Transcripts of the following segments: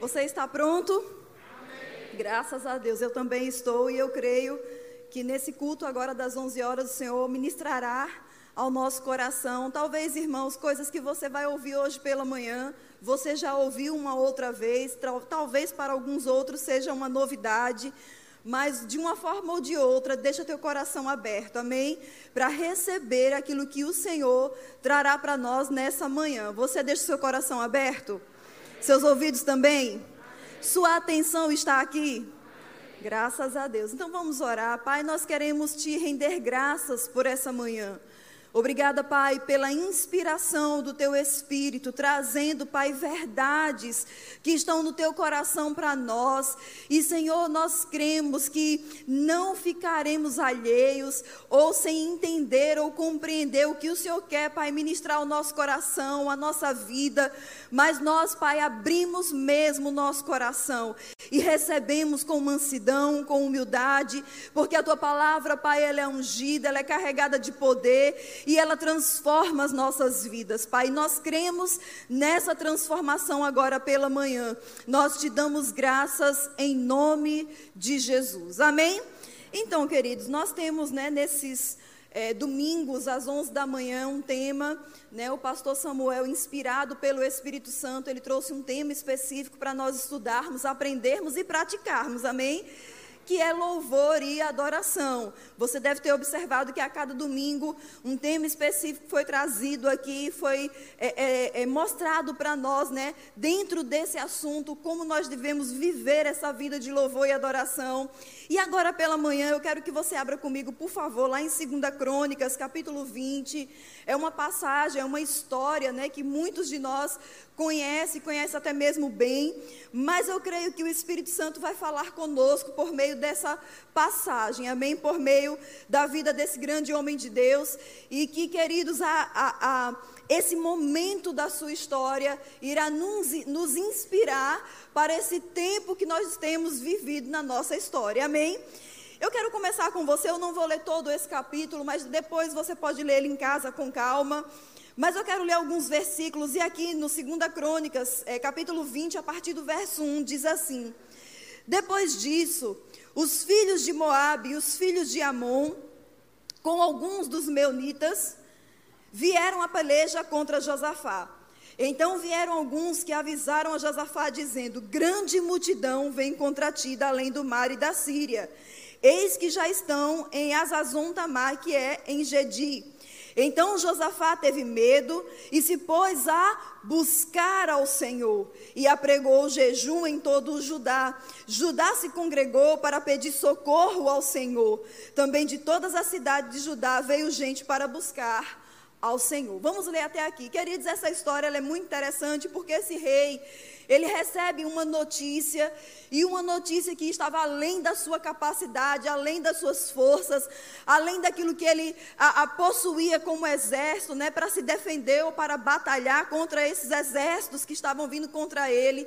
Você está pronto? Amém. Graças a Deus, eu também estou e eu creio que nesse culto agora das 11 horas o Senhor ministrará ao nosso coração. Talvez, irmãos, coisas que você vai ouvir hoje pela manhã, você já ouviu uma outra vez, talvez para alguns outros seja uma novidade, mas de uma forma ou de outra, deixa teu coração aberto, amém? Para receber aquilo que o Senhor trará para nós nessa manhã. Você deixa seu coração aberto? Seus ouvidos também? Sua atenção está aqui? Graças a Deus. Então vamos orar. Pai, nós queremos te render graças por essa manhã. Obrigada, Pai, pela inspiração do teu Espírito, trazendo, Pai, verdades que estão no teu coração para nós. E, Senhor, nós cremos que não ficaremos alheios ou sem entender ou compreender o que o Senhor quer, Pai, ministrar o nosso coração, a nossa vida. Mas nós, Pai, abrimos mesmo o nosso coração e recebemos com mansidão, com humildade, porque a tua palavra, Pai, ela é ungida, ela é carregada de poder e ela transforma as nossas vidas, Pai. Nós cremos nessa transformação agora pela manhã. Nós te damos graças em nome de Jesus. Amém? Então, queridos, nós temos né, nesses é, domingos às 11 da manhã um tema, né, o pastor Samuel, inspirado pelo Espírito Santo, ele trouxe um tema específico para nós estudarmos, aprendermos e praticarmos, amém? Que é louvor e adoração. Você deve ter observado que a cada domingo um tema específico foi trazido aqui, foi é, é, é mostrado para nós, né, dentro desse assunto, como nós devemos viver essa vida de louvor e adoração. E agora pela manhã eu quero que você abra comigo, por favor, lá em 2 Crônicas, capítulo 20. É uma passagem, é uma história, né, que muitos de nós conhecem, conhecem até mesmo bem, mas eu creio que o Espírito Santo vai falar conosco por meio dessa passagem, amém? Por meio da vida desse grande homem de Deus, e que, queridos, a, a, a esse momento da sua história irá nos, nos inspirar para esse tempo que nós temos vivido na nossa história, amém? Eu quero começar com você, eu não vou ler todo esse capítulo, mas depois você pode ler ele em casa com calma. Mas eu quero ler alguns versículos, e aqui no 2 Crônicas, é, capítulo 20, a partir do verso 1, diz assim: Depois disso, os filhos de Moabe e os filhos de Amon, com alguns dos meunitas, vieram a peleja contra Josafá. Então vieram alguns que avisaram a Josafá, dizendo: Grande multidão vem contra ti da além do mar e da Síria. Eis que já estão em Azazon Tamar, que é em Gedi. Então Josafá teve medo e se pôs a buscar ao Senhor e apregou jejum em todo o Judá. Judá se congregou para pedir socorro ao Senhor. Também de todas as cidades de Judá veio gente para buscar ao Senhor. Vamos ler até aqui. Queridos, essa história é muito interessante porque esse rei ele recebe uma notícia, e uma notícia que estava além da sua capacidade, além das suas forças, além daquilo que ele a, a possuía como exército, né, para se defender ou para batalhar contra esses exércitos que estavam vindo contra ele.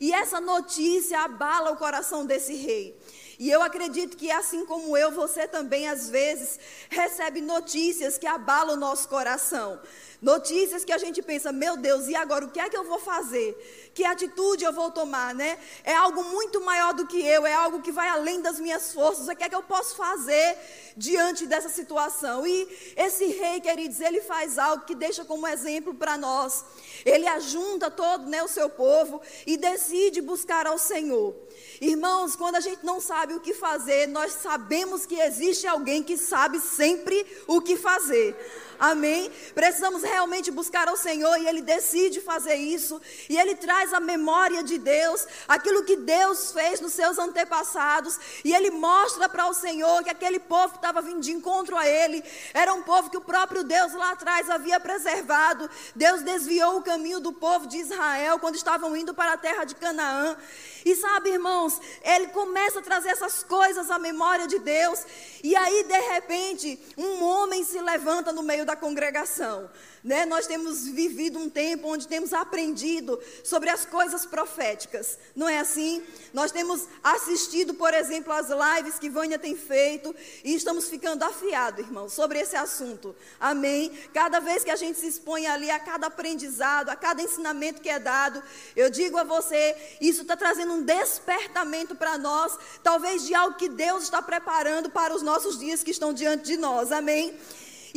E essa notícia abala o coração desse rei. E eu acredito que assim como eu, você também às vezes recebe notícias que abalam o nosso coração. Notícias que a gente pensa, meu Deus, e agora o que é que eu vou fazer? Que atitude eu vou tomar, né? É algo muito maior do que eu, é algo que vai além das minhas forças. O que é que eu posso fazer diante dessa situação? E esse rei, queridos, ele faz algo que deixa como exemplo para nós. Ele ajunta todo né, o seu povo e decide buscar ao Senhor. Irmãos, quando a gente não sabe o que fazer, nós sabemos que existe alguém que sabe sempre o que fazer. Amém? Precisamos realmente buscar ao Senhor e Ele decide fazer isso. E Ele traz a memória de Deus, aquilo que Deus fez nos seus antepassados. E Ele mostra para o Senhor que aquele povo que estava vindo de encontro a Ele era um povo que o próprio Deus lá atrás havia preservado. Deus desviou o caminho do povo de Israel quando estavam indo para a terra de Canaã. E sabe, irmãos, ele começa a trazer essas coisas à memória de Deus. E aí, de repente, um homem se levanta no meio da congregação. Né? Nós temos vivido um tempo onde temos aprendido sobre as coisas proféticas, não é assim? Nós temos assistido, por exemplo, as lives que Vânia tem feito e estamos ficando afiados, irmãos, sobre esse assunto. Amém? Cada vez que a gente se expõe ali a cada aprendizado, a cada ensinamento que é dado, eu digo a você, isso está trazendo um despertamento para nós, talvez de algo que Deus está preparando para os nossos dias que estão diante de nós. Amém?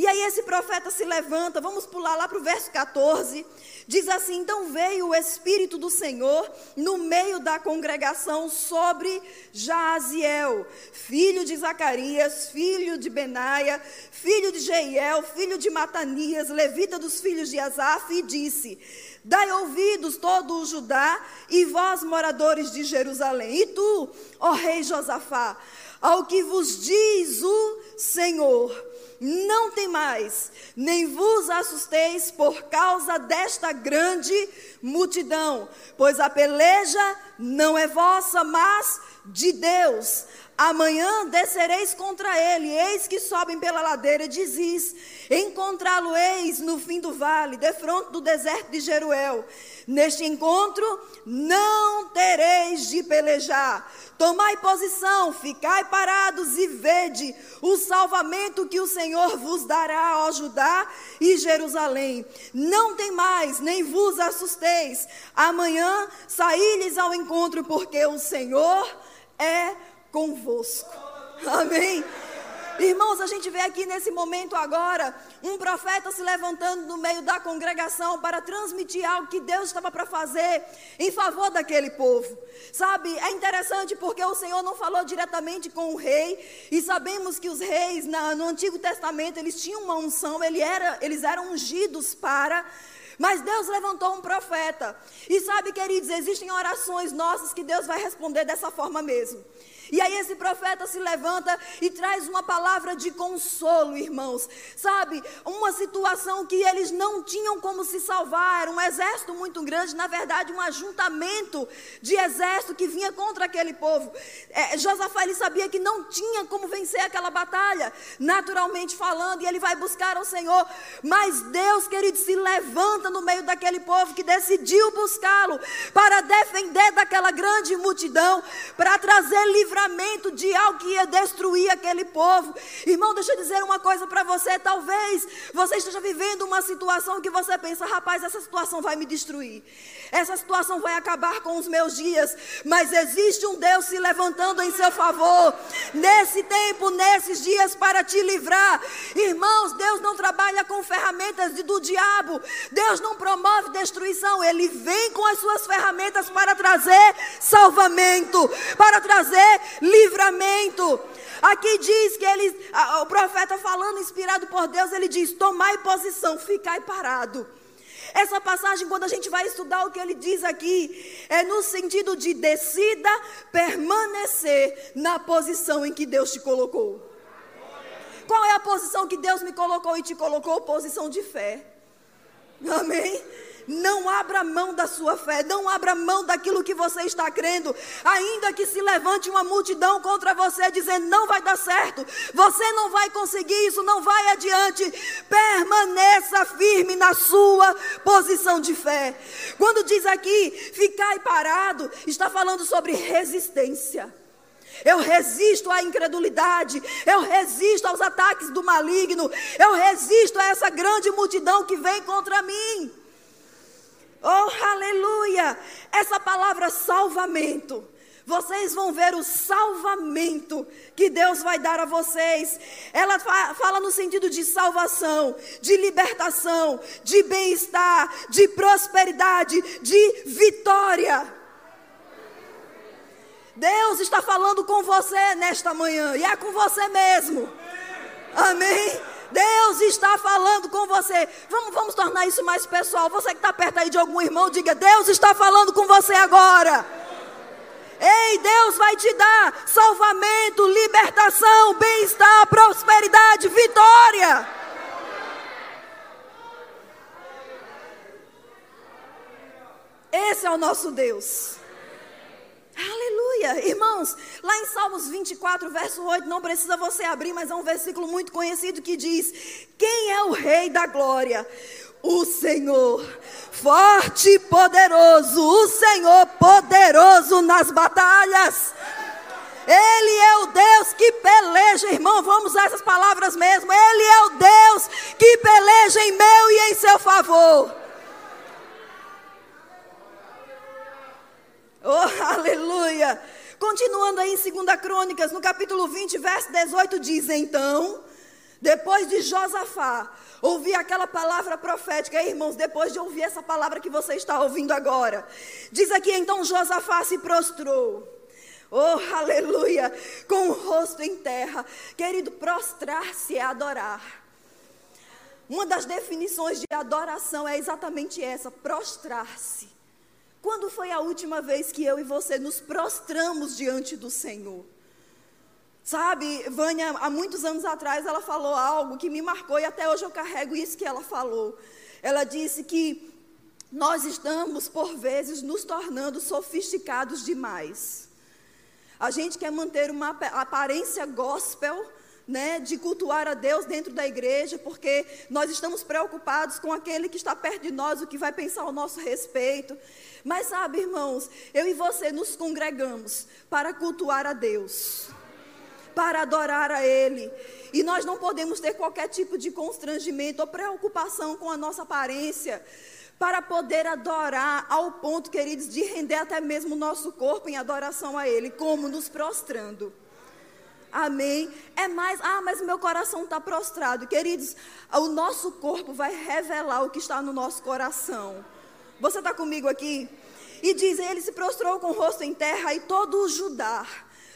E aí esse profeta se levanta, vamos pular lá para o verso 14. Diz assim: Então veio o Espírito do Senhor no meio da congregação sobre Jaziel, filho de Zacarias, filho de Benaia, filho de Jeiel, filho de Matanias, levita dos filhos de Asaf, e disse: Dai ouvidos todo o Judá e vós, moradores de Jerusalém, e tu, ó rei Josafá, ao que vos diz o Senhor não tem mais, nem vos assusteis por causa desta grande multidão, pois a peleja não é vossa, mas de Deus. Amanhã descereis contra ele, eis que sobem pela ladeira, dizis: Encontrá-lo-eis no fim do vale, defronte do deserto de Jeruel. Neste encontro não tereis de pelejar. Tomai posição, ficai parados e vede o salvamento que o Senhor vos dará, ó Judá e Jerusalém. Não tem mais, nem vos assusteis. Amanhã saí-lhes ao encontro, porque o Senhor é convosco. Amém. Irmãos, a gente vê aqui nesse momento agora um profeta se levantando no meio da congregação para transmitir algo que Deus estava para fazer em favor daquele povo. Sabe, é interessante porque o Senhor não falou diretamente com o rei, e sabemos que os reis na, no Antigo Testamento eles tinham uma unção, ele era, eles eram ungidos para mas Deus levantou um profeta. E sabe, queridos, existem orações nossas que Deus vai responder dessa forma mesmo. E aí esse profeta se levanta e traz uma palavra de consolo, irmãos. Sabe, uma situação que eles não tinham como se salvar, era um exército muito grande, na verdade, um ajuntamento de exército que vinha contra aquele povo. É, Josafá ele sabia que não tinha como vencer aquela batalha, naturalmente falando, e ele vai buscar ao Senhor. Mas Deus, querido, se levanta no meio daquele povo que decidiu buscá-lo para defender daquela grande multidão, para trazer livramento livramento de algo que ia destruir aquele povo. Irmão, deixa eu dizer uma coisa para você. Talvez você esteja vivendo uma situação que você pensa, rapaz, essa situação vai me destruir. Essa situação vai acabar com os meus dias. Mas existe um Deus se levantando em seu favor. Nesse tempo, nesses dias, para te livrar. Irmãos, Deus não trabalha com ferramentas do diabo. Deus não promove destruição. Ele vem com as suas ferramentas para trazer salvamento, para trazer livramento. Aqui diz que ele, o profeta falando, inspirado por Deus, ele diz: Tomai posição, ficai parado. Essa passagem, quando a gente vai estudar o que ele diz aqui, é no sentido de decida permanecer na posição em que Deus te colocou. Qual é a posição que Deus me colocou e te colocou? Posição de fé. Amém? Não abra mão da sua fé, não abra mão daquilo que você está crendo, ainda que se levante uma multidão contra você dizendo não vai dar certo, você não vai conseguir isso, não vai adiante. Permaneça firme na sua posição de fé. Quando diz aqui, ficai parado, está falando sobre resistência. Eu resisto à incredulidade, eu resisto aos ataques do maligno, eu resisto a essa grande multidão que vem contra mim. Oh, aleluia! Essa palavra salvamento. Vocês vão ver o salvamento que Deus vai dar a vocês. Ela fala no sentido de salvação, de libertação, de bem-estar, de prosperidade, de vitória. Deus está falando com você nesta manhã, e é com você mesmo. Amém? Deus está falando com você. Vamos, vamos tornar isso mais pessoal. Você que está perto aí de algum irmão, diga: Deus está falando com você agora. Ei, Deus vai te dar salvamento, libertação, bem-estar, prosperidade, vitória. Esse é o nosso Deus. Aleluia, irmãos, lá em Salmos 24, verso 8, não precisa você abrir, mas é um versículo muito conhecido que diz: Quem é o Rei da glória? o Senhor, forte e poderoso, o Senhor poderoso nas batalhas. Ele é o Deus que peleja, irmão, vamos usar essas palavras mesmo. Ele é o Deus que peleja em meu e em seu favor. Oh, aleluia! Continuando aí em 2 Crônicas, no capítulo 20, verso 18, diz: Então, depois de Josafá ouvir aquela palavra profética, irmãos, depois de ouvir essa palavra que você está ouvindo agora, diz aqui: Então Josafá se prostrou. Oh, aleluia! Com o rosto em terra. Querido, prostrar-se é adorar. Uma das definições de adoração é exatamente essa: prostrar-se. Quando foi a última vez que eu e você nos prostramos diante do Senhor? Sabe, Vânia, há muitos anos atrás ela falou algo que me marcou e até hoje eu carrego isso que ela falou. Ela disse que nós estamos, por vezes, nos tornando sofisticados demais. A gente quer manter uma aparência gospel, né, de cultuar a Deus dentro da igreja, porque nós estamos preocupados com aquele que está perto de nós, o que vai pensar ao nosso respeito. Mas sabe, irmãos, eu e você nos congregamos para cultuar a Deus, para adorar a Ele. E nós não podemos ter qualquer tipo de constrangimento ou preocupação com a nossa aparência, para poder adorar ao ponto, queridos, de render até mesmo o nosso corpo em adoração a Ele, como nos prostrando. Amém. É mais, ah, mas meu coração está prostrado. Queridos, o nosso corpo vai revelar o que está no nosso coração. Você está comigo aqui? E diz: Ele se prostrou com o rosto em terra, e todo o Judá,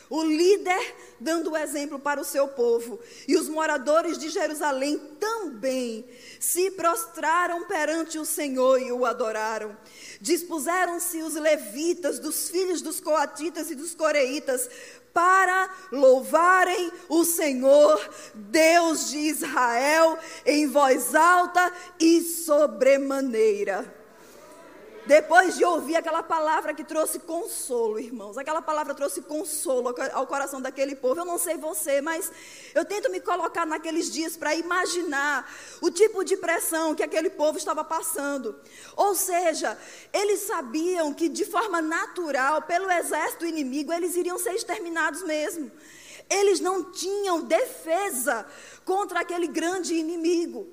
o líder, dando o exemplo para o seu povo, e os moradores de Jerusalém também se prostraram perante o Senhor e o adoraram. Dispuseram-se os levitas, dos filhos dos coatitas e dos coreitas, para louvarem o Senhor, Deus de Israel, em voz alta e sobremaneira. Depois de ouvir aquela palavra que trouxe consolo, irmãos, aquela palavra trouxe consolo ao coração daquele povo. Eu não sei você, mas eu tento me colocar naqueles dias para imaginar o tipo de pressão que aquele povo estava passando. Ou seja, eles sabiam que de forma natural, pelo exército inimigo, eles iriam ser exterminados mesmo. Eles não tinham defesa contra aquele grande inimigo.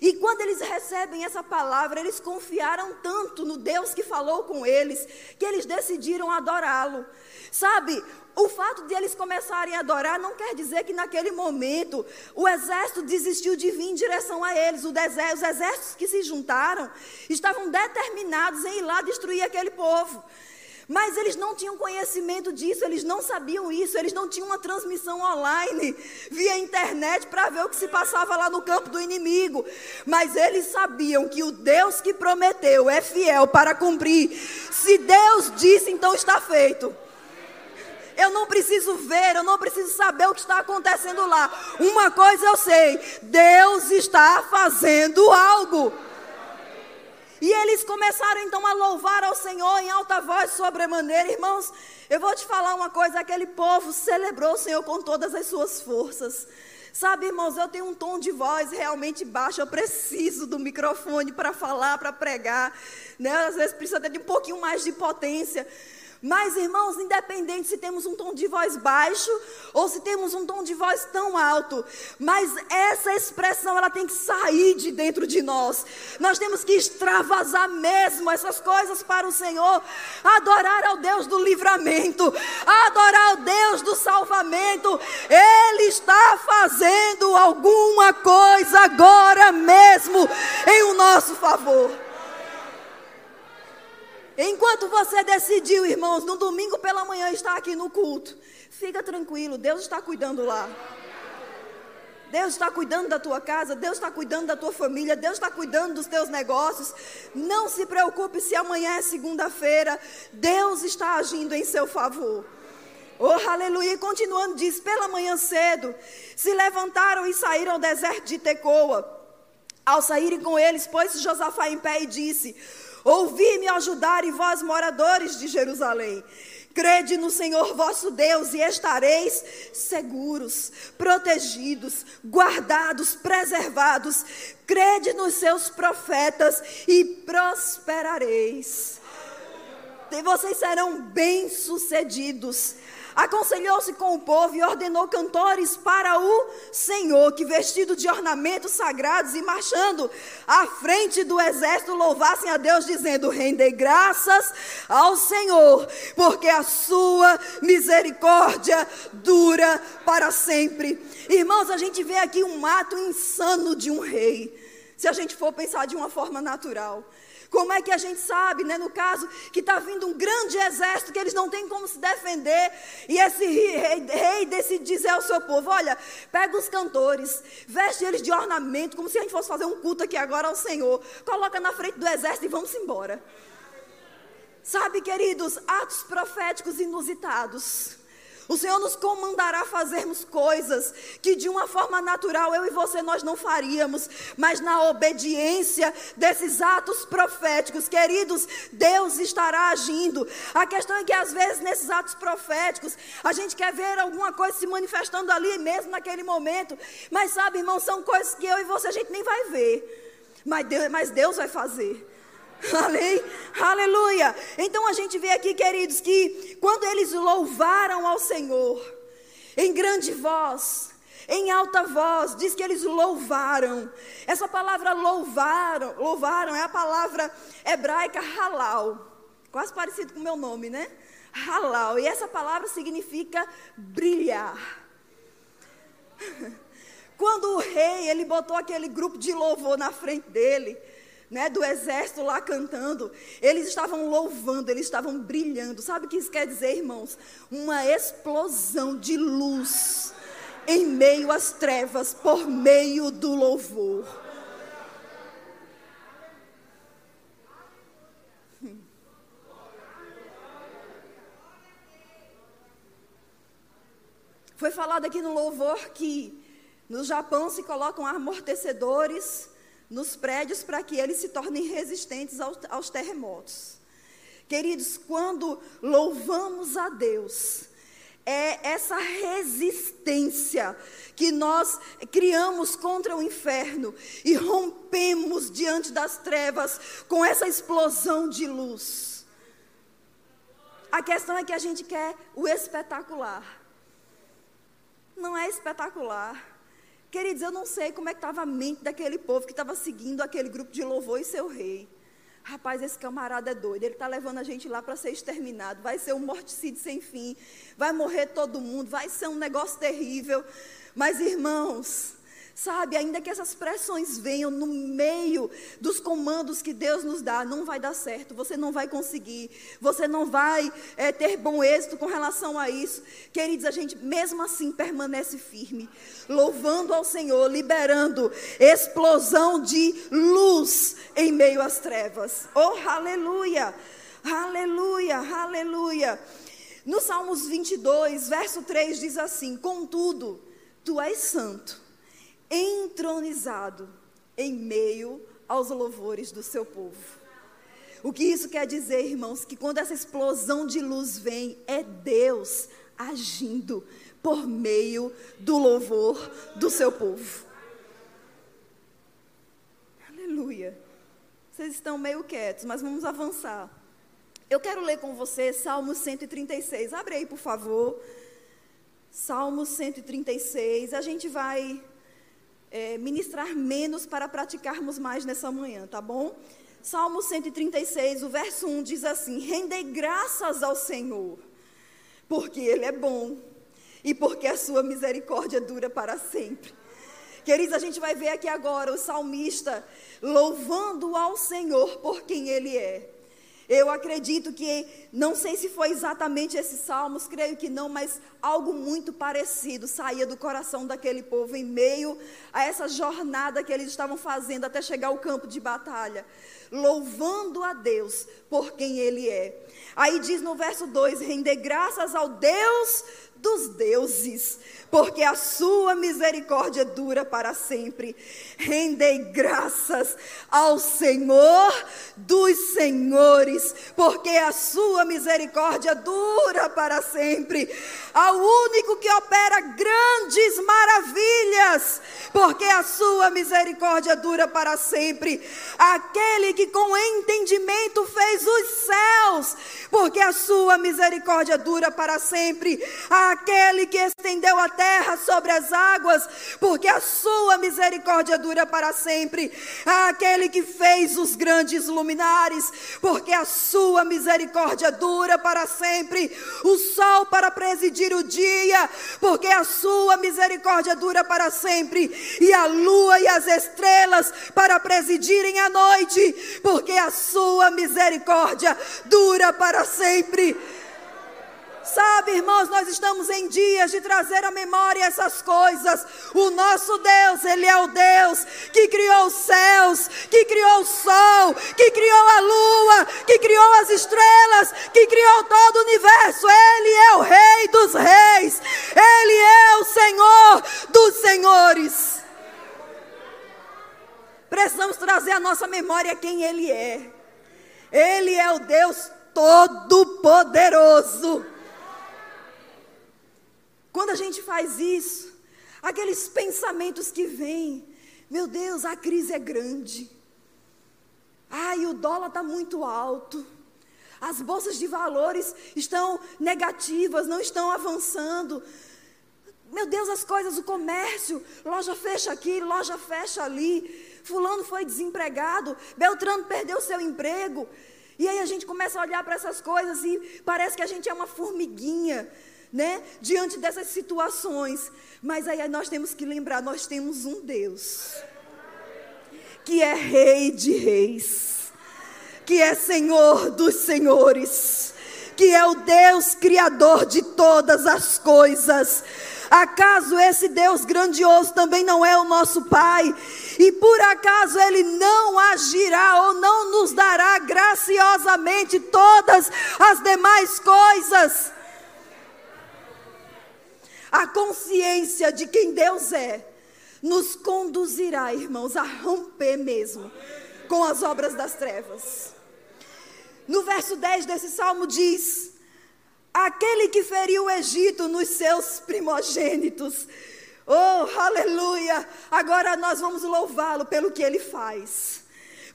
E quando eles recebem essa palavra, eles confiaram tanto no Deus que falou com eles, que eles decidiram adorá-lo. Sabe, o fato de eles começarem a adorar não quer dizer que naquele momento o exército desistiu de vir em direção a eles. os exércitos que se juntaram estavam determinados em ir lá destruir aquele povo. Mas eles não tinham conhecimento disso, eles não sabiam isso, eles não tinham uma transmissão online via internet para ver o que se passava lá no campo do inimigo. Mas eles sabiam que o Deus que prometeu é fiel para cumprir. Se Deus disse, então está feito. Eu não preciso ver, eu não preciso saber o que está acontecendo lá. Uma coisa eu sei: Deus está fazendo algo. E eles começaram então a louvar ao Senhor em alta voz sobremaneira. Irmãos, eu vou te falar uma coisa: aquele povo celebrou o Senhor com todas as suas forças. Sabe, irmãos, eu tenho um tom de voz realmente baixo, eu preciso do microfone para falar, para pregar. Né? Às vezes precisa de um pouquinho mais de potência. Mas, irmãos, independente se temos um tom de voz baixo ou se temos um tom de voz tão alto, mas essa expressão ela tem que sair de dentro de nós. Nós temos que extravasar mesmo essas coisas para o Senhor, adorar ao Deus do livramento, adorar ao Deus do salvamento. Ele está fazendo alguma coisa agora mesmo em o nosso favor. Enquanto você decidiu, irmãos, no domingo pela manhã estar aqui no culto, fica tranquilo, Deus está cuidando lá. Deus está cuidando da tua casa, Deus está cuidando da tua família, Deus está cuidando dos teus negócios. Não se preocupe se amanhã é segunda-feira, Deus está agindo em seu favor. Oh, aleluia. Continuando, diz: pela manhã cedo, se levantaram e saíram ao deserto de Tecoa. Ao saírem com eles, pôs Josafá em pé e disse: Ouvi-me ajudar, e vós, moradores de Jerusalém. Crede no Senhor vosso Deus e estareis seguros, protegidos, guardados, preservados. Crede nos seus profetas e prosperareis. Vocês serão bem-sucedidos aconselhou-se com o povo e ordenou cantores para o Senhor, que vestido de ornamentos sagrados e marchando à frente do exército, louvassem a Deus, dizendo: Rendei graças ao Senhor, porque a sua misericórdia dura para sempre. Irmãos, a gente vê aqui um ato insano de um rei, se a gente for pensar de uma forma natural. Como é que a gente sabe, né, no caso, que está vindo um grande exército que eles não têm como se defender, e esse rei, rei decide dizer ao seu povo: olha, pega os cantores, veste eles de ornamento, como se a gente fosse fazer um culto aqui agora ao Senhor, coloca na frente do exército e vamos embora. Sabe, queridos, atos proféticos inusitados o Senhor nos comandará fazermos coisas que de uma forma natural eu e você nós não faríamos, mas na obediência desses atos proféticos, queridos, Deus estará agindo. A questão é que às vezes nesses atos proféticos a gente quer ver alguma coisa se manifestando ali mesmo naquele momento, mas sabe, irmão, são coisas que eu e você a gente nem vai ver. Mas Deus, mas Deus vai fazer. Aleluia. Então a gente vê aqui, queridos, que quando eles louvaram ao Senhor, em grande voz, em alta voz, diz que eles louvaram. Essa palavra louvaram, louvaram é a palavra hebraica halal, quase parecido com o meu nome, né? Halal. E essa palavra significa brilhar. Quando o rei, ele botou aquele grupo de louvor na frente dele, né, do exército lá cantando, eles estavam louvando, eles estavam brilhando. Sabe o que isso quer dizer, irmãos? Uma explosão de luz em meio às trevas, por meio do louvor. Foi falado aqui no louvor que no Japão se colocam amortecedores nos prédios para que eles se tornem resistentes aos, aos terremotos. Queridos, quando louvamos a Deus, é essa resistência que nós criamos contra o inferno e rompemos diante das trevas com essa explosão de luz. A questão é que a gente quer o espetacular. Não é espetacular. Queridos, eu não sei como é que estava a mente daquele povo que estava seguindo aquele grupo de louvor e seu rei. Rapaz, esse camarada é doido. Ele está levando a gente lá para ser exterminado. Vai ser um morticídio sem fim. Vai morrer todo mundo. Vai ser um negócio terrível. Mas, irmãos, Sabe, ainda que essas pressões venham no meio dos comandos que Deus nos dá, não vai dar certo, você não vai conseguir, você não vai é, ter bom êxito com relação a isso. Queridos, a gente mesmo assim permanece firme, louvando ao Senhor, liberando explosão de luz em meio às trevas. Oh, aleluia! Aleluia, aleluia. No Salmos 22, verso 3 diz assim: Contudo, tu és santo entronizado em meio aos louvores do seu povo. O que isso quer dizer, irmãos? Que quando essa explosão de luz vem, é Deus agindo por meio do louvor do seu povo. Aleluia. Vocês estão meio quietos, mas vamos avançar. Eu quero ler com você Salmo 136. Abre aí, por favor. Salmo 136. A gente vai é, ministrar menos para praticarmos mais nessa manhã, tá bom? Salmo 136, o verso 1 diz assim: Rendei graças ao Senhor, porque Ele é bom e porque a sua misericórdia dura para sempre. Queridos, a gente vai ver aqui agora o salmista louvando ao Senhor por quem Ele é. Eu acredito que, não sei se foi exatamente esses salmos, creio que não, mas algo muito parecido saía do coração daquele povo em meio a essa jornada que eles estavam fazendo até chegar ao campo de batalha. Louvando a Deus por quem Ele é. Aí diz no verso 2: render graças ao Deus dos deuses, porque a sua misericórdia dura para sempre. Rendei graças ao Senhor dos senhores, porque a sua misericórdia dura para sempre. Ao único que opera grandes maravilhas, porque a sua misericórdia dura para sempre. Aquele que com entendimento fez os céus, porque a sua misericórdia dura para sempre. Aquele que estendeu a terra sobre as águas, porque a sua misericórdia dura para sempre. Aquele que fez os grandes luminares, porque a sua misericórdia dura para sempre. O sol para presidir o dia, porque a sua misericórdia dura para sempre. E a lua e as estrelas para presidirem a noite, porque a sua misericórdia dura para sempre. Sabe, irmãos, nós estamos em dias de trazer à memória essas coisas. O nosso Deus, Ele é o Deus que criou os céus, que criou o sol, que criou a lua, que criou as estrelas, que criou todo o universo. Ele é o Rei dos Reis, Ele é o Senhor dos Senhores. Precisamos trazer à nossa memória quem Ele é. Ele é o Deus Todo-Poderoso. Quando a gente faz isso, aqueles pensamentos que vêm, meu Deus, a crise é grande. Ai, o dólar está muito alto. As bolsas de valores estão negativas, não estão avançando. Meu Deus, as coisas, o comércio, loja fecha aqui, loja fecha ali. Fulano foi desempregado, Beltrano perdeu seu emprego. E aí a gente começa a olhar para essas coisas e parece que a gente é uma formiguinha né, diante dessas situações. Mas aí nós temos que lembrar, nós temos um Deus que é rei de reis, que é Senhor dos senhores, que é o Deus criador de todas as coisas. Acaso esse Deus grandioso também não é o nosso Pai? E por acaso Ele não agirá ou não nos dará graciosamente todas as demais coisas? A consciência de quem Deus é nos conduzirá, irmãos, a romper mesmo com as obras das trevas. No verso 10 desse salmo diz: Aquele que feriu o Egito nos seus primogênitos. Oh, aleluia! Agora nós vamos louvá-lo pelo que ele faz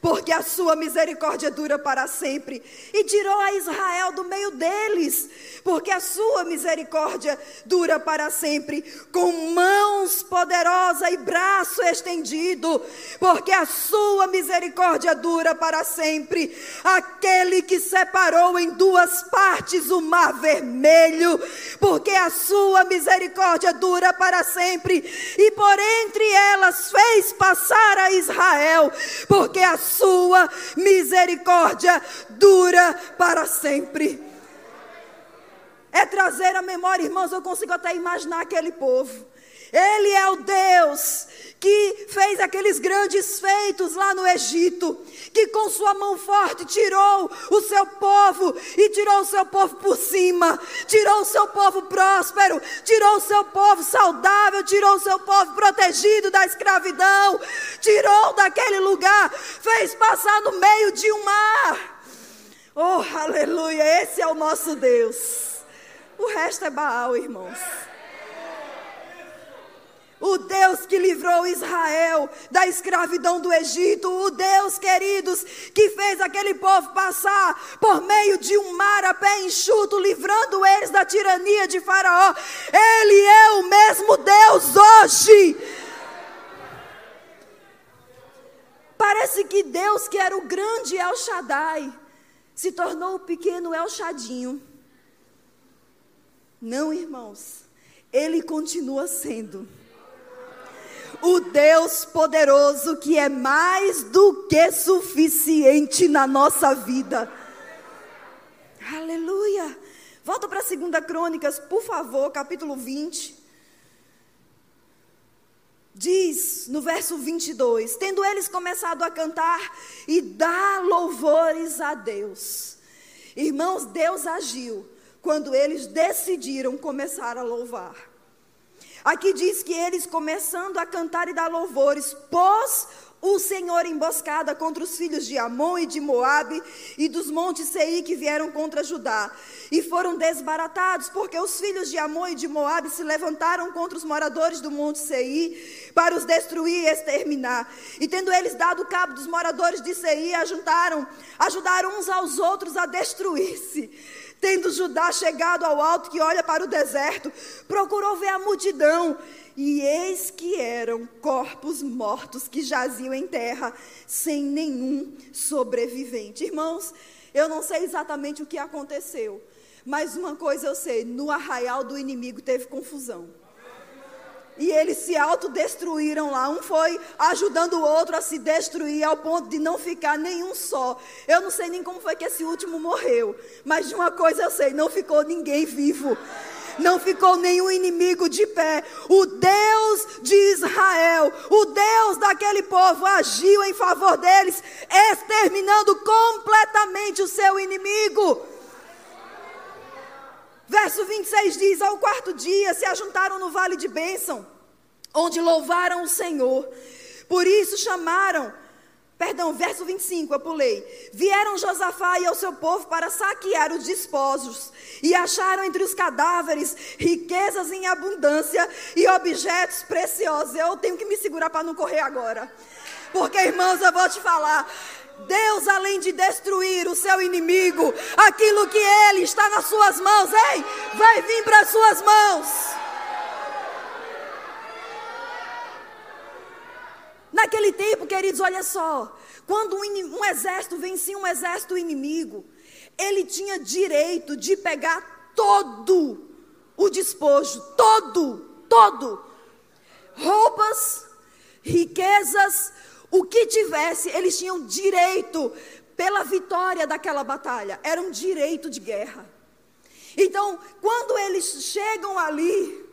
porque a sua misericórdia dura para sempre. E tirou a Israel do meio deles, porque a sua misericórdia dura para sempre. Com mãos poderosas e braço estendido, porque a sua misericórdia dura para sempre. Aquele que separou em duas partes o mar vermelho, porque a sua misericórdia dura para sempre. E por entre elas fez passar a Israel, porque a sua misericórdia dura para sempre. É trazer a memória, irmãos, eu consigo até imaginar aquele povo. Ele é o Deus que fez aqueles grandes feitos lá no Egito, que com sua mão forte tirou o seu povo e tirou o seu povo por cima, tirou o seu povo próspero, tirou o seu povo saudável, tirou o seu povo protegido da escravidão, tirou daquele lugar, fez passar no meio de um mar. Oh, aleluia, esse é o nosso Deus. O resto é Baal, irmãos. O Deus que livrou Israel da escravidão do Egito, o Deus, queridos, que fez aquele povo passar por meio de um mar a pé enxuto, livrando eles da tirania de Faraó. Ele é o mesmo Deus hoje. Parece que Deus, que era o grande El Shaddai, se tornou o pequeno El Shadinho. Não, irmãos, ele continua sendo o Deus poderoso que é mais do que suficiente na nossa vida. Aleluia. Volta para 2 Crônicas, por favor, capítulo 20. diz no verso 22: Tendo eles começado a cantar e dar louvores a Deus. Irmãos, Deus agiu quando eles decidiram começar a louvar. Aqui diz que eles começando a cantar e dar louvores, pôs o Senhor emboscada contra os filhos de Amon e de Moabe e dos montes Seir que vieram contra Judá. E foram desbaratados porque os filhos de Amon e de Moabe se levantaram contra os moradores do monte Seir para os destruir e exterminar. E tendo eles dado cabo dos moradores de Seir ajuntaram ajudaram uns aos outros a destruir-se Tendo Judá chegado ao alto que olha para o deserto, procurou ver a multidão e eis que eram corpos mortos que jaziam em terra, sem nenhum sobrevivente. Irmãos, eu não sei exatamente o que aconteceu, mas uma coisa eu sei: no arraial do inimigo teve confusão. E eles se autodestruíram lá. Um foi ajudando o outro a se destruir ao ponto de não ficar nenhum só. Eu não sei nem como foi que esse último morreu. Mas de uma coisa eu sei: não ficou ninguém vivo não ficou nenhum inimigo de pé. O Deus de Israel, o Deus daquele povo, agiu em favor deles, exterminando completamente o seu inimigo. Verso 26 diz: Ao quarto dia se ajuntaram no vale de bênção, onde louvaram o Senhor. Por isso chamaram Perdão, verso 25, eu pulei. Vieram Josafá e ao seu povo para saquear os despojos, e acharam entre os cadáveres riquezas em abundância e objetos preciosos. Eu tenho que me segurar para não correr agora. Porque, irmãos, eu vou te falar. Deus, além de destruir o seu inimigo, aquilo que ele está nas suas mãos, ei, vai vir para as suas mãos. Naquele tempo, queridos, olha só. Quando um, um exército vencia um exército inimigo, ele tinha direito de pegar todo o despojo, todo, todo. Roupas, riquezas, o que tivesse, eles tinham direito pela vitória daquela batalha. Era um direito de guerra. Então, quando eles chegam ali,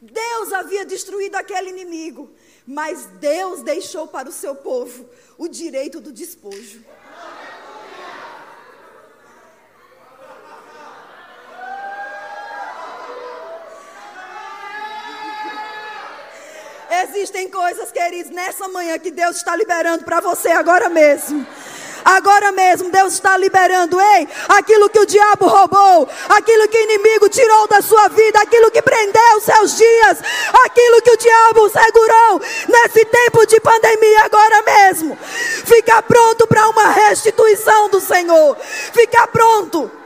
Deus havia destruído aquele inimigo. Mas Deus deixou para o seu povo o direito do despojo. Existem coisas, queridos, nessa manhã que Deus está liberando para você agora mesmo. Agora mesmo Deus está liberando, ei, aquilo que o diabo roubou, aquilo que o inimigo tirou da sua vida, aquilo que prendeu seus dias, aquilo que o diabo segurou nesse tempo de pandemia agora mesmo. Fica pronto para uma restituição do Senhor. Fica pronto.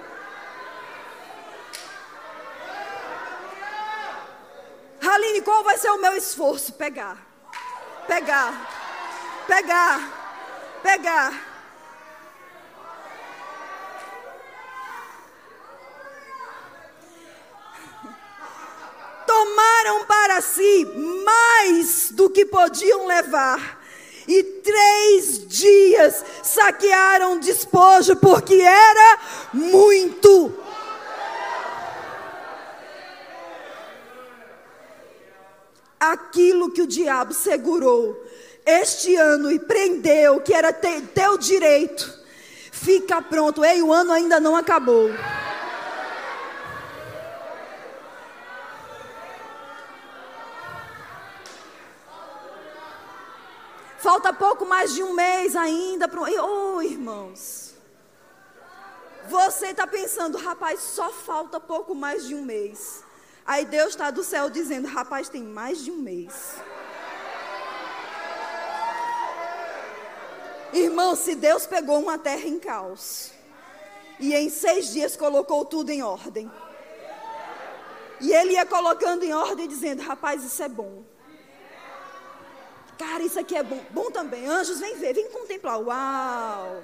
Aline, qual vai ser o meu esforço? Pegar. Pegar. Pegar. Pegar. tomaram para si mais do que podiam levar. E três dias saquearam despojo, porque era muito. Aquilo que o diabo segurou este ano e prendeu, que era teu direito, fica pronto. Ei, o ano ainda não acabou. Falta pouco mais de um mês ainda para Oh, irmãos. Você está pensando, rapaz, só falta pouco mais de um mês. Aí Deus está do céu dizendo, rapaz, tem mais de um mês. Irmão, se Deus pegou uma terra em caos e em seis dias colocou tudo em ordem, e Ele ia colocando em ordem, dizendo: rapaz, isso é bom. Cara, isso aqui é bom. Bom também. Anjos, vem ver, vem contemplar. Uau!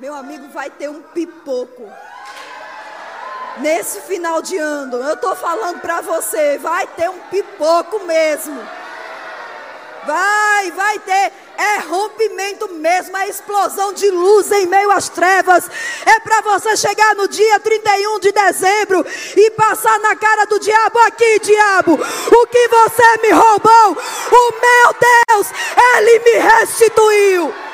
Meu amigo, vai ter um pipoco. Nesse final de ano, eu estou falando para você, vai ter um pipoco mesmo. Vai, vai ter. É rompimento mesmo, é explosão de luz em meio às trevas. É para você chegar no dia 31 de dezembro e passar na cara do diabo: aqui, diabo, o que você me roubou, o meu Deus, ele me restituiu.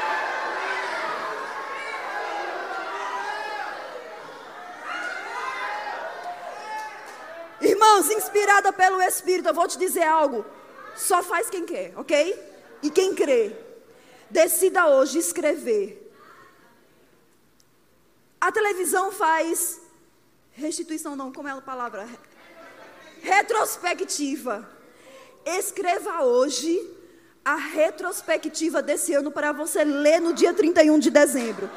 Inspirada pelo Espírito, eu vou te dizer algo. Só faz quem quer, ok? E quem crê. Decida hoje escrever. A televisão faz restituição, não, como é a palavra? Retrospectiva. Escreva hoje a retrospectiva desse ano para você ler no dia 31 de dezembro.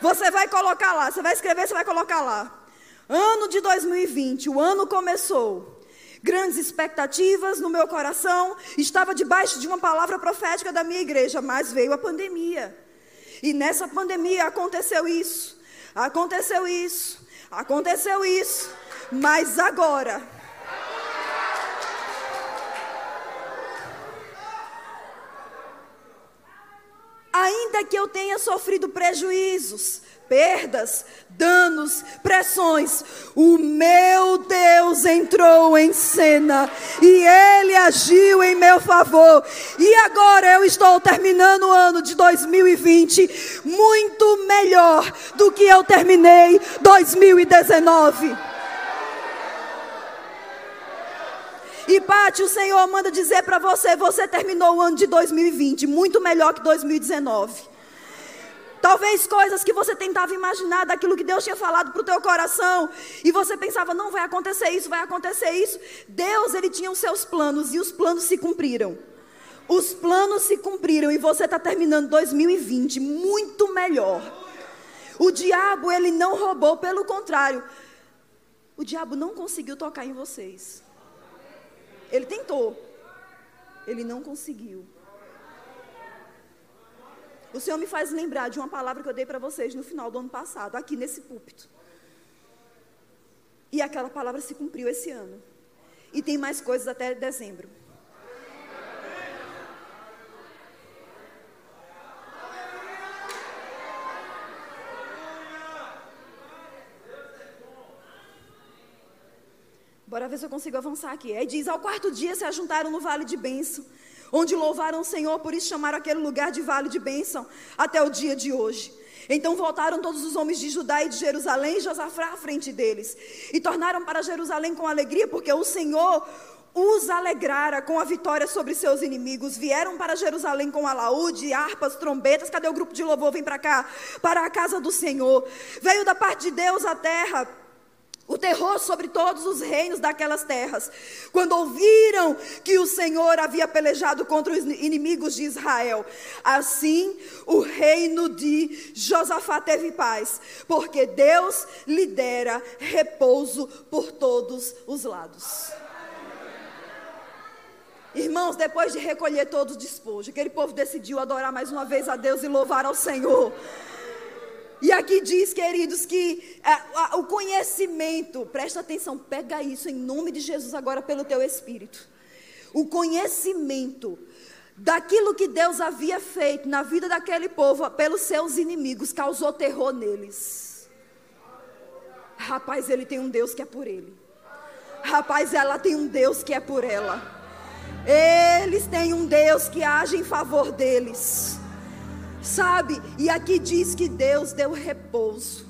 Você vai colocar lá, você vai escrever, você vai colocar lá. Ano de 2020, o ano começou. Grandes expectativas no meu coração, estava debaixo de uma palavra profética da minha igreja, mas veio a pandemia. E nessa pandemia aconteceu isso, aconteceu isso, aconteceu isso, mas agora. Ainda que eu tenha sofrido prejuízos, perdas, danos, pressões. O meu Deus entrou em cena e ele agiu em meu favor. E agora eu estou terminando o ano de 2020 muito melhor do que eu terminei 2019. E Pati, o Senhor manda dizer para você: você terminou o ano de 2020 muito melhor que 2019. Talvez coisas que você tentava imaginar daquilo que Deus tinha falado para o teu coração. E você pensava, não vai acontecer isso, vai acontecer isso. Deus, ele tinha os seus planos e os planos se cumpriram. Os planos se cumpriram e você está terminando 2020 muito melhor. O diabo, ele não roubou, pelo contrário. O diabo não conseguiu tocar em vocês. Ele tentou. Ele não conseguiu. O Senhor me faz lembrar de uma palavra que eu dei para vocês no final do ano passado, aqui nesse púlpito. E aquela palavra se cumpriu esse ano. E tem mais coisas até dezembro. Bora ver se eu consigo avançar aqui. Aí diz: Ao quarto dia se ajuntaram no vale de Benção onde louvaram o Senhor, por isso chamaram aquele lugar de vale de bênção até o dia de hoje. Então voltaram todos os homens de Judá e de Jerusalém e Josafá à frente deles. E tornaram para Jerusalém com alegria, porque o Senhor os alegrara com a vitória sobre seus inimigos. Vieram para Jerusalém com alaúde, harpas, trombetas. Cadê o grupo de louvor? Vem para cá, para a casa do Senhor. Veio da parte de Deus a terra o terror sobre todos os reinos daquelas terras, quando ouviram que o Senhor havia pelejado contra os inimigos de Israel. Assim, o reino de Josafá teve paz, porque Deus lhe dera repouso por todos os lados. Irmãos, depois de recolher todo o despojo, aquele povo decidiu adorar mais uma vez a Deus e louvar ao Senhor. E aqui diz, queridos, que é, o conhecimento, presta atenção, pega isso em nome de Jesus agora pelo teu espírito. O conhecimento daquilo que Deus havia feito na vida daquele povo pelos seus inimigos causou terror neles. Rapaz, ele tem um Deus que é por ele. Rapaz, ela tem um Deus que é por ela. Eles têm um Deus que age em favor deles. Sabe? E aqui diz que Deus deu repouso,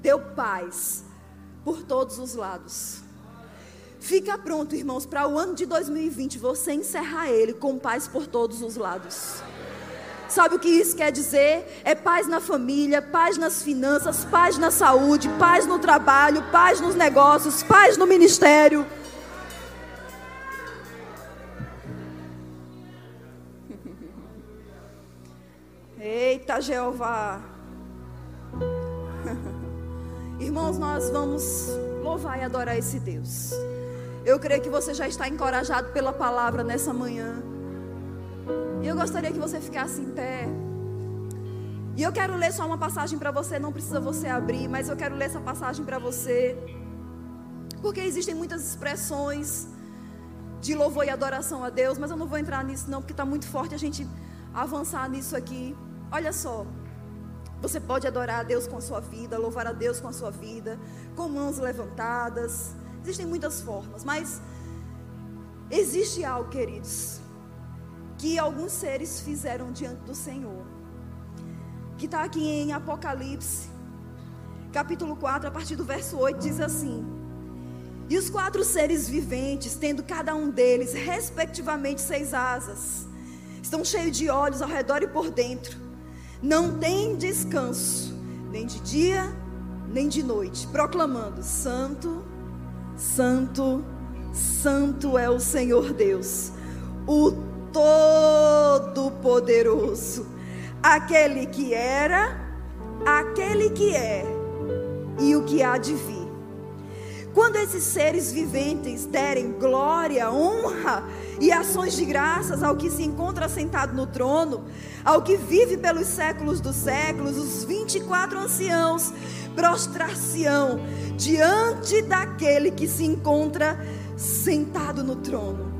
deu paz por todos os lados. Fica pronto, irmãos, para o ano de 2020 você encerrar ele com paz por todos os lados. Sabe o que isso quer dizer? É paz na família, paz nas finanças, paz na saúde, paz no trabalho, paz nos negócios, paz no ministério. Jeová. Irmãos, nós vamos louvar e adorar esse Deus. Eu creio que você já está encorajado pela palavra nessa manhã. E eu gostaria que você ficasse em pé. E eu quero ler só uma passagem para você, não precisa você abrir, mas eu quero ler essa passagem para você. Porque existem muitas expressões de louvor e adoração a Deus, mas eu não vou entrar nisso não, porque está muito forte a gente avançar nisso aqui. Olha só. Você pode adorar a Deus com a sua vida, louvar a Deus com a sua vida, com mãos levantadas. Existem muitas formas, mas existe algo, queridos, que alguns seres fizeram diante do Senhor. Que está aqui em Apocalipse, capítulo 4, a partir do verso 8, diz assim: E os quatro seres viventes, tendo cada um deles, respectivamente, seis asas, estão cheios de olhos ao redor e por dentro, não tem descanso, nem de dia, nem de noite, proclamando: Santo, Santo, Santo é o Senhor Deus, o Todo-Poderoso, aquele que era, aquele que é e o que há de vir. Quando esses seres viventes derem glória, honra e ações de graças ao que se encontra sentado no trono, ao que vive pelos séculos dos séculos, os 24 anciãos prostrar-se-ão diante daquele que se encontra sentado no trono.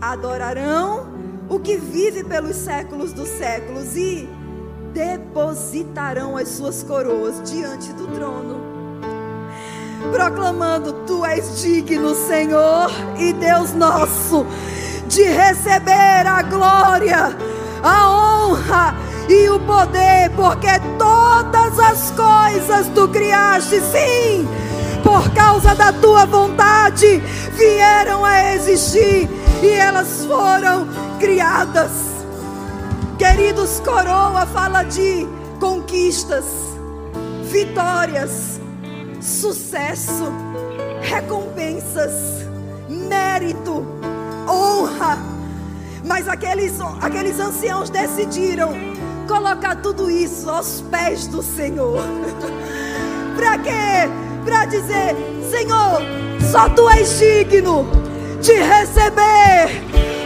Adorarão o que vive pelos séculos dos séculos e depositarão as suas coroas diante do trono, proclamando: Tu és digno, Senhor e Deus nosso, de receber a glória, a honra e o poder, porque todas as coisas tu criaste, sim, por causa da tua vontade, vieram a existir e elas foram criadas. Queridos, coroa fala de conquistas, vitórias, sucesso, recompensas, mérito, honra. Mas aqueles, aqueles anciãos decidiram colocar tudo isso aos pés do Senhor. Para quê? Para dizer: Senhor, só tu és digno de receber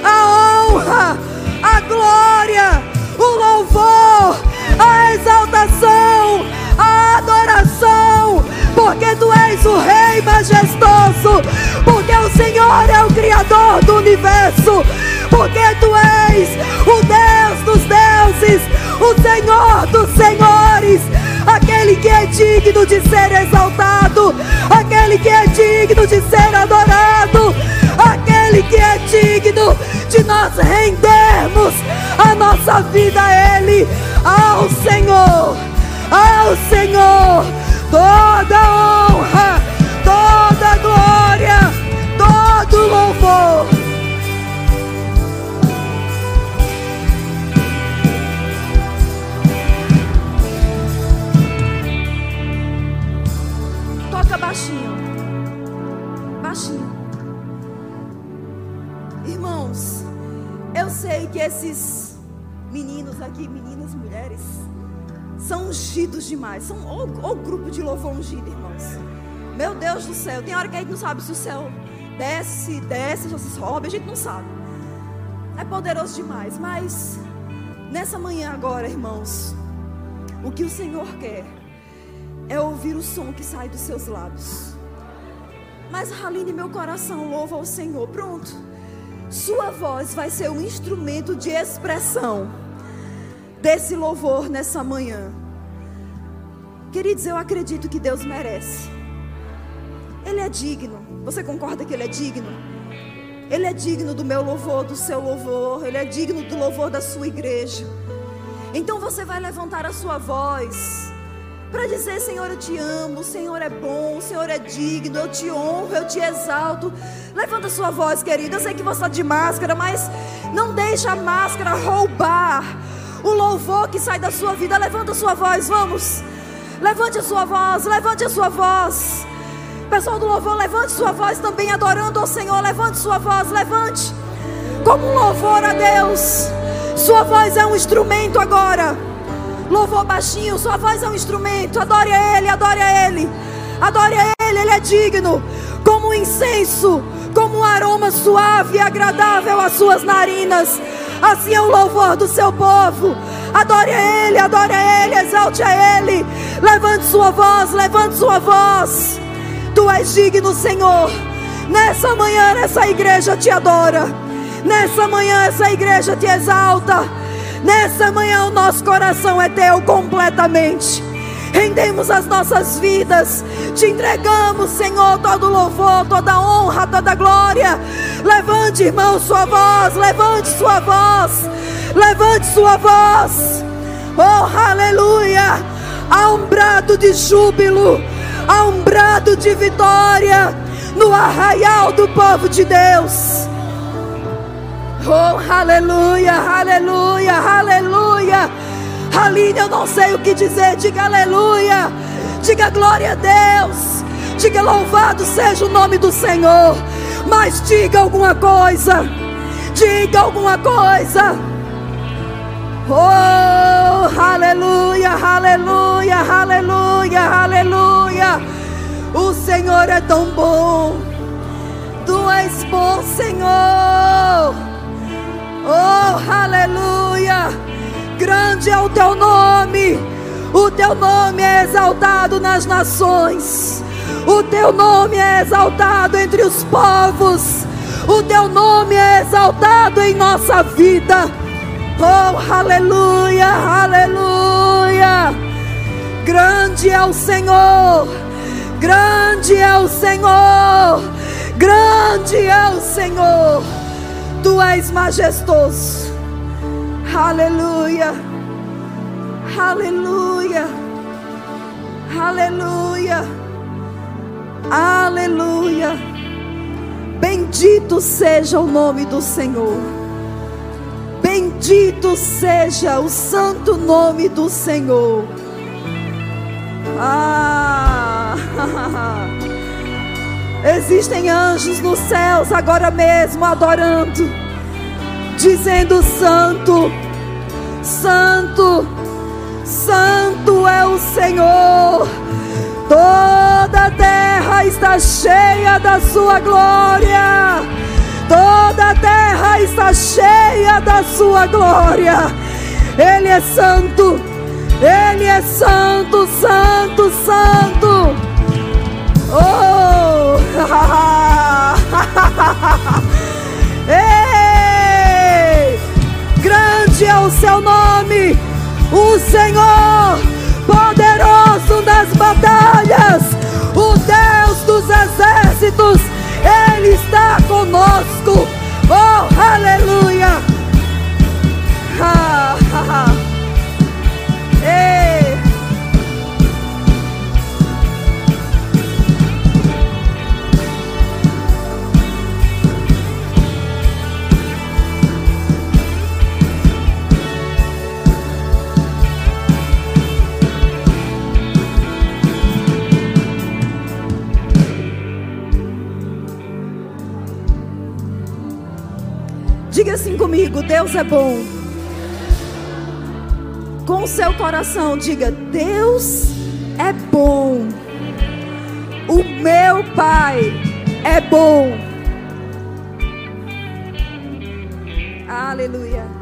a honra a glória, o louvor, a exaltação, a adoração, porque tu és o Rei majestoso, porque o Senhor é o Criador do universo, porque tu és o Deus dos deuses, o Senhor dos senhores, aquele que é digno de ser exaltado, aquele que é digno de ser adorado, aquele que é digno de nós rendermos a nossa vida a Ele, ao Senhor, ao Senhor, toda honra, toda glória, todo louvor. Toca baixinho, baixinho. Irmãos, eu sei que esses meninos aqui, meninas, mulheres, são ungidos demais. São o, grupo de louvor ungido, irmãos. Meu Deus do céu, tem hora que a gente não sabe se o céu desce, desce, se sobe, a gente não sabe. É poderoso demais, mas nessa manhã agora, irmãos, o que o Senhor quer é ouvir o som que sai dos seus lábios. Mas Raline, meu coração louva ao Senhor. Pronto. Sua voz vai ser um instrumento de expressão desse louvor nessa manhã. Queridos, eu acredito que Deus merece. Ele é digno. Você concorda que Ele é digno? Ele é digno do meu louvor, do seu louvor. Ele é digno do louvor da sua igreja. Então você vai levantar a sua voz para dizer: Senhor, eu te amo, o Senhor é bom, o Senhor é digno, eu te honro, eu te exalto. Levanta sua voz, querida. Eu sei que você está de máscara, mas não deixa a máscara roubar o louvor que sai da sua vida. Levanta a sua voz, vamos. Levante a sua voz, levante a sua voz. Pessoal do louvor, levante sua voz também adorando ao Senhor. Levante sua voz, levante. Como um louvor a Deus. Sua voz é um instrumento agora. Louvor baixinho, sua voz é um instrumento. Adore a Ele, adore a Ele. Adore a Ele, Ele é digno. Como um incenso, como um aroma suave e agradável às suas narinas. Assim é o louvor do seu povo. Adore a Ele, adore a Ele, exalte a Ele. Levante sua voz, levante sua voz. Tu és digno, Senhor. Nessa manhã, essa igreja te adora. Nessa manhã, essa igreja te exalta. Nessa manhã o nosso coração é teu completamente. Rendemos as nossas vidas, te entregamos, Senhor, todo louvor, toda honra, toda glória. Levante, irmão, sua voz, levante sua voz, levante sua voz. Oh, aleluia! Há um brado de júbilo, há um brado de vitória no arraial do povo de Deus. Oh, aleluia, aleluia, aleluia. Aline, eu não sei o que dizer. Diga aleluia. Diga glória a Deus. Diga louvado seja o nome do Senhor. Mas diga alguma coisa. Diga alguma coisa. Oh, aleluia, aleluia, aleluia, aleluia. O Senhor é tão bom. Tu és bom, Senhor. Oh, aleluia! Grande é o teu nome. O teu nome é exaltado nas nações. O teu nome é exaltado entre os povos. O teu nome é exaltado em nossa vida. Oh, aleluia, aleluia. Grande é o Senhor. Grande é o Senhor. Grande é o Senhor. Tu és majestoso. Aleluia. Aleluia. Aleluia. Aleluia. Bendito seja o nome do Senhor. Bendito seja o santo nome do Senhor. Ah! Existem anjos nos céus agora mesmo adorando, dizendo: Santo, Santo, Santo é o Senhor. Toda a terra está cheia da Sua glória. Toda a terra está cheia da Sua glória. Ele é santo. Ele é santo, está Comigo: Deus é bom. Com seu coração, diga: Deus é bom. O meu Pai é bom. Aleluia.